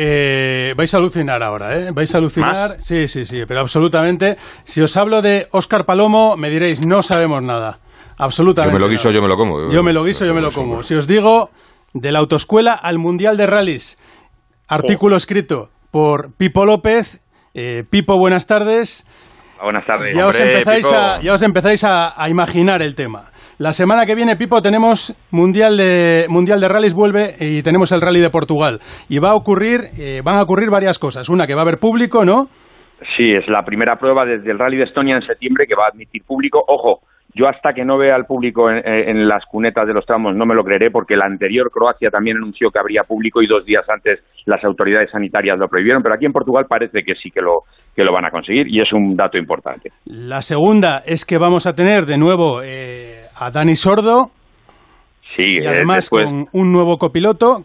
Eh, vais a alucinar ahora, ¿eh? Vais a alucinar. Sí, sí, sí, pero absolutamente. Si os hablo de Óscar Palomo, me diréis, no sabemos nada. Absolutamente. Yo me lo guiso, yo me lo como. Yo me lo guiso, yo me lo como. Si os digo de la autoescuela al Mundial de Rallys, artículo escrito por Pipo López. Eh, Pipo, buenas tardes. Buenas tardes. Ya os empezáis, a, ya os empezáis a, imaginar el tema. La semana que viene, Pipo, tenemos Mundial de, mundial de Rallys, vuelve y tenemos el Rally de Portugal. Y va a ocurrir, eh, van a ocurrir varias cosas. Una, que va a haber público, ¿no? Sí, es la primera prueba desde el Rally de Estonia en septiembre que va a admitir público. Ojo, yo hasta que no vea al público en, las cunetas de los tramos no me lo creeré porque la anterior Croacia también anunció que habría público y dos días antes las autoridades sanitarias lo prohibieron, pero aquí en Portugal parece que sí que lo, que lo van a conseguir y es un dato importante. La segunda es que vamos a tener de nuevo eh, a Dani Sordo. Sí, y además con un nuevo copiloto.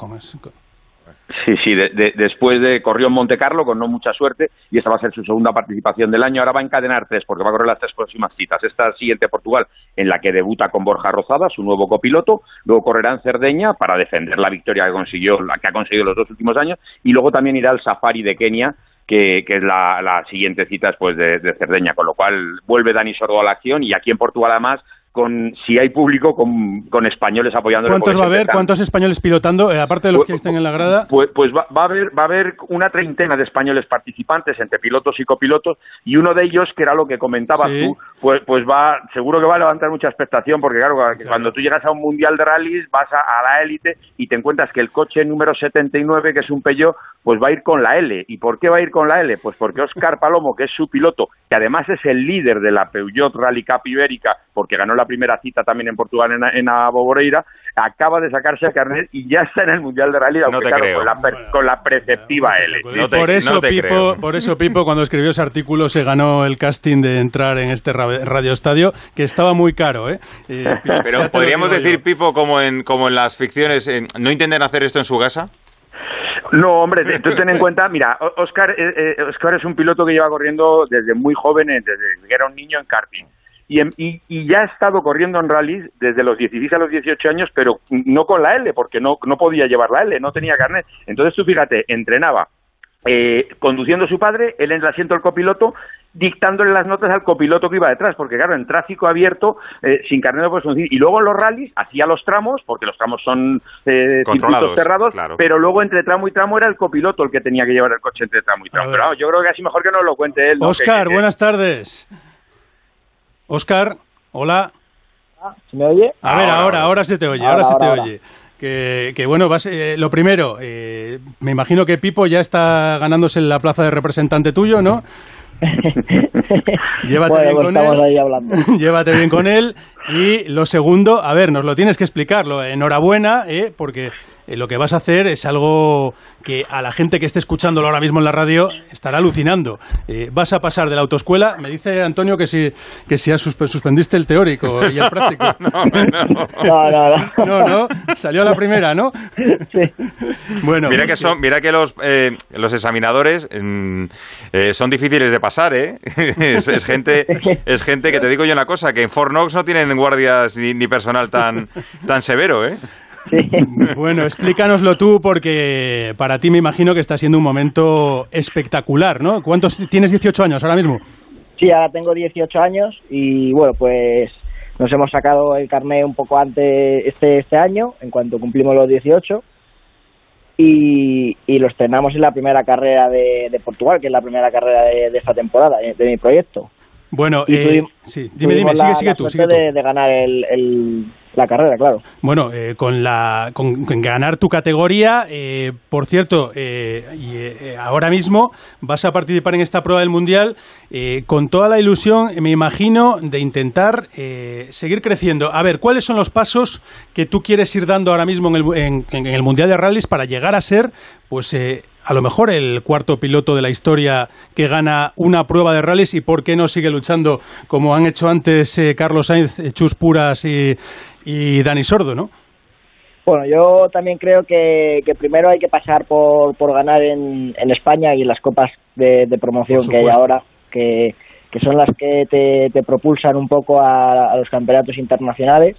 Sí, sí, después de corrió en Monte Carlo con no mucha suerte y esta va a ser su segunda participación del año. Ahora va a encadenar tres porque va a correr las tres próximas citas. Esta siguiente Portugal en la que debuta con Borja Rozada, su nuevo copiloto. Luego correrá en Cerdeña para defender la victoria que consiguió, la que ha conseguido los dos últimos años. Y luego también irá al Safari de Kenia que, es la, siguiente cita después de, de, Cerdeña, con lo cual vuelve Dani Sordo a la acción y aquí en Portugal además con si hay público con, con españoles apoyando ¿Cuántos va a haber? ¿Cuántos españoles pilotando, eh, aparte de los que estén en la grada? Pues, pues va, a haber va a haber una treintena de españoles participantes entre pilotos y copilotos y uno de ellos que era lo que comentabas tú, pues pues va seguro que va a levantar mucha expectación porque claro, cuando tú llegas a un mundial de rallies vas a, a la élite y te encuentras que el coche número 79 que es un Peugeot pues va a ir con la L. ¿Y por qué va a ir con la L? Pues porque Oscar Palomo, que es su piloto, que además es el líder de la Peugeot Rally Cup Ibérica, porque ganó la primera cita también en Portugal, en, en Aboboreira, acaba de sacarse a carnet y ya está en el Mundial de Rally, aunque claro, con, la, con la, preceptiva L. por, eso, Pipo, por eso Pipo, cuando escribió ese artículo, se ganó el casting de entrar en este radioestadio, que estaba muy caro. ¿eh? Pero podríamos decir, Pipo, como en, como en las ficciones, ¿no intenten hacer esto en su casa? No, hombre, tú ten en cuenta, mira, Oscar, eh, eh, Oscar es un piloto que lleva corriendo desde muy joven, eh, desde que era un niño en karting. Y, y, ya ha estado corriendo en rallies desde los 16 a los 18 años, pero no con la L, porque no, no podía llevar la L, no tenía carnet. Entonces tú fíjate, entrenaba eh, conduciendo su padre, él en el asiento del copiloto, dictándole las notas al copiloto que iba detrás, porque claro, en tráfico abierto, eh, sin carnet no puedes conducir. Y luego en los rallies hacía los tramos, porque los tramos son eh, circuitos cerrados, pero luego entre tramo y tramo era el copiloto el que tenía que llevar el coche entre tramo y tramo. Pero yo creo que así mejor que nos lo cuente él. Oscar, buenas tardes. Oscar, hola. Ah, ¿Se me oye? A ver, ahora, ahora, se te oye, ahora, se te oye. Que, bueno, eh, lo primero, eh, me imagino que Pipo ya está ganándose la plaza de representante tuyo, ¿no? Llévate bien pues con él. Llévate bien con él. Y lo segundo, a ver, nos lo tienes que explicarlo. Enhorabuena, ¿eh? porque eh, lo que vas a hacer es algo que a la gente que esté escuchándolo ahora mismo en la radio estará alucinando. Eh, vas a pasar de la autoescuela, me dice Antonio que si, que si suspendiste el teórico y el práctico. no, no, no. No, salió a la primera, ¿no? Sí. Bueno, mira que, son, mira que los, eh, los examinadores mm, son difíciles de pasar, ¿eh? es, gente, es gente que te digo yo una cosa, que en Fornox no tienen guardias ni, ni personal tan, tan severo, ¿eh? Bueno, explícanoslo tú porque para ti me imagino que está siendo un momento espectacular, ¿no? ¿Cuántos tienes 18 años ahora mismo? Sí, ahora tengo 18 años y bueno, pues nos hemos sacado el carnet un poco antes este este año, en cuanto cumplimos los 18 y, y lo estrenamos en la primera carrera de, Portugal, que es la primera carrera de, esta temporada, de mi proyecto. Bueno, eh, sí, dime, dime, sigue, sigue tú. Sigue De, ganar el, la carrera, claro. Bueno, eh, con, la, con, ganar tu categoría, eh, por cierto, eh, y, ahora mismo vas a participar en esta prueba del Mundial con toda la ilusión, me imagino, de intentar seguir creciendo. A ver, ¿cuáles son los pasos que tú quieres ir dando ahora mismo en el, en, en el Mundial de Rallys para llegar a ser, pues, a lo mejor el cuarto piloto de la historia que gana una prueba de rallies y por qué no sigue luchando como han hecho antes eh, Carlos Sainz, eh, Chus Puras y, y, Dani Sordo, ¿no? Bueno, yo también creo que, primero hay que pasar por, por ganar en, en España y en las copas de, promoción que hay ahora, que, que son las que te, te propulsan un poco a, a los campeonatos internacionales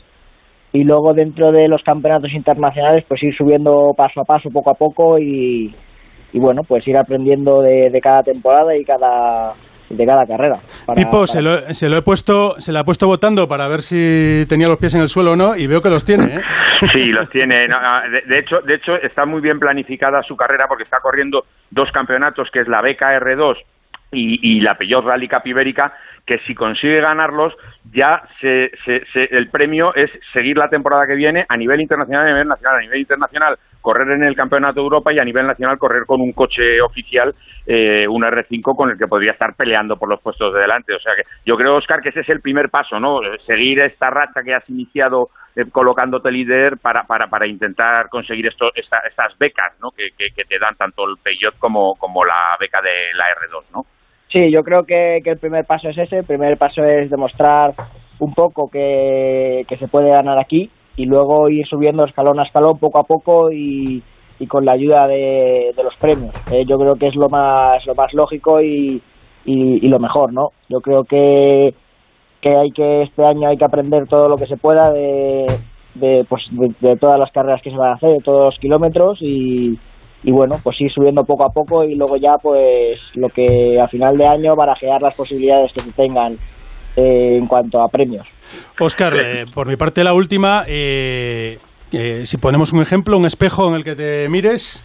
y luego dentro de los campeonatos internacionales pues ir subiendo paso a paso, poco a poco y, bueno, pues ir aprendiendo de, de cada temporada y cada de cada carrera. Pipo, Se, lo, se, lo, he puesto, se le ha puesto votando para ver si tenía los pies en el suelo o no y veo que los tiene. ¿eh? Sí, los tiene. de, hecho, de hecho, está muy bien planificada su carrera porque está corriendo dos campeonatos, que es la BKR2 y, y la Peugeot Rally Ibérica, que si consigue ganarlos, ya se, el premio es seguir la temporada que viene a nivel internacional a nivel nacional. A nivel internacional, correr en el Campeonato de Europa y a nivel nacional correr con un coche oficial, eh, un R5 con el que podría estar peleando por los puestos de delante. O sea que yo creo, Oscar, que ese es el primer paso, ¿no? Seguir esta racha que has iniciado eh, colocándote líder para, para, para intentar conseguir esto, estas becas, ¿no? Que, que, te dan tanto el Peugeot como, como la beca de la R2, ¿no? Sí, yo creo que, el primer paso es ese. El primer paso es demostrar un poco que, se puede ganar aquí y luego ir subiendo escalón a escalón poco a poco y, con la ayuda de, los premios. Eh, yo creo que es lo más, lo más lógico y, y, lo mejor, ¿no? Yo creo que, que hay que este año hay que aprender todo lo que se pueda de, de, pues, de todas las carreras que se van a hacer, de todos los kilómetros y, y bueno, pues ir subiendo poco a poco y luego ya pues lo que a final de año barajear las posibilidades que se tengan eh, en cuanto a premios. Oscar, eh, por mi parte la última, eh, si ponemos un ejemplo, un espejo en el que te mires,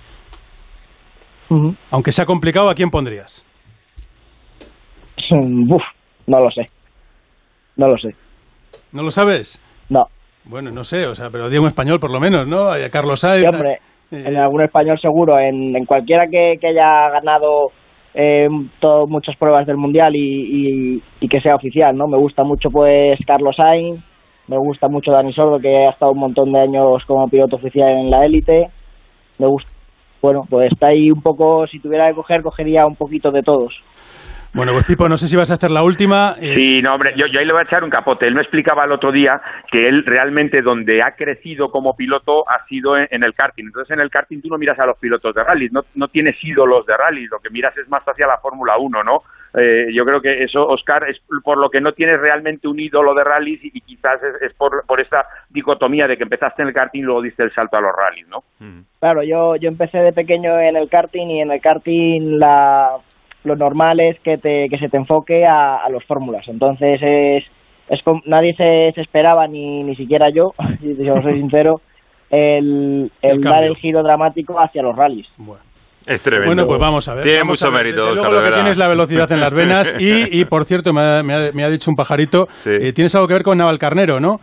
aunque sea complicado, ¿a quién pondrías? Uf, no lo sé. No lo sé. ¿No lo sabes? No. Bueno, no sé, o sea, pero digo un español por lo menos, ¿no? A Carlos Sainz. hombre, en algún español seguro, en, en cualquiera que, que, haya ganado eh, muchas pruebas del mundial y, y, que sea oficial, ¿no? Me gusta mucho pues Carlos Sainz, me gusta mucho Dani Sordo que ha estado un montón de años como piloto oficial en la élite, me gusta, bueno, pues está ahí un poco, si tuviera que coger, cogería un poquito de todos. Bueno, pues Pipo, no sé si vas a hacer la última. Eh. Sí, no, hombre, yo, yo, ahí le voy a echar un capote. Él me explicaba el otro día que él realmente donde ha crecido como piloto ha sido en, el karting. Entonces en el karting tú no miras a los pilotos de rally, no, no tienes ídolos de rally, lo que miras es más hacia la Fórmula 1, ¿no? Eh, yo creo que eso, Oscar, es por lo que no tienes realmente un ídolo de rallies y, quizás es, por, por esta dicotomía de que empezaste en el karting y luego diste el salto a los rallies, ¿no? Claro, yo, yo empecé de pequeño en el karting y en el karting la lo normal es que, te, que se te enfoque a, a los fórmulas. Entonces, es, es nadie se, esperaba, ni, ni siquiera yo, si soy sincero, el, el, dar el giro dramático hacia los rallies. Bueno. Es tremendo. Bueno, pues vamos a ver. Tiene mucho mérito. Luego lo que tienes la velocidad en las venas y, y por cierto, me ha, me ha, dicho un pajarito, eh, tienes algo que ver con Navalcarnero, ¿no?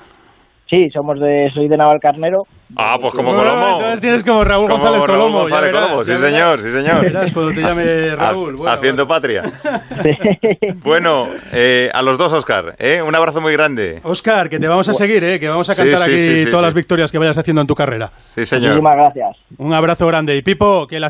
Sí, somos de, soy de Navalcarnero. Ah, pues como Colomo. entonces tienes como Raúl González Colomo. González Colomo, sí señor, sí señor. Verás cuando te llame Raúl. haciendo patria. bueno, eh, a los dos, Oscar, ¿eh? un abrazo muy grande. Oscar, que te vamos a seguir, ¿eh? que vamos a cantar aquí todas las victorias que vayas haciendo en tu carrera. Sí, señor. Muchísimas gracias. Un abrazo grande. Y Pipo, que las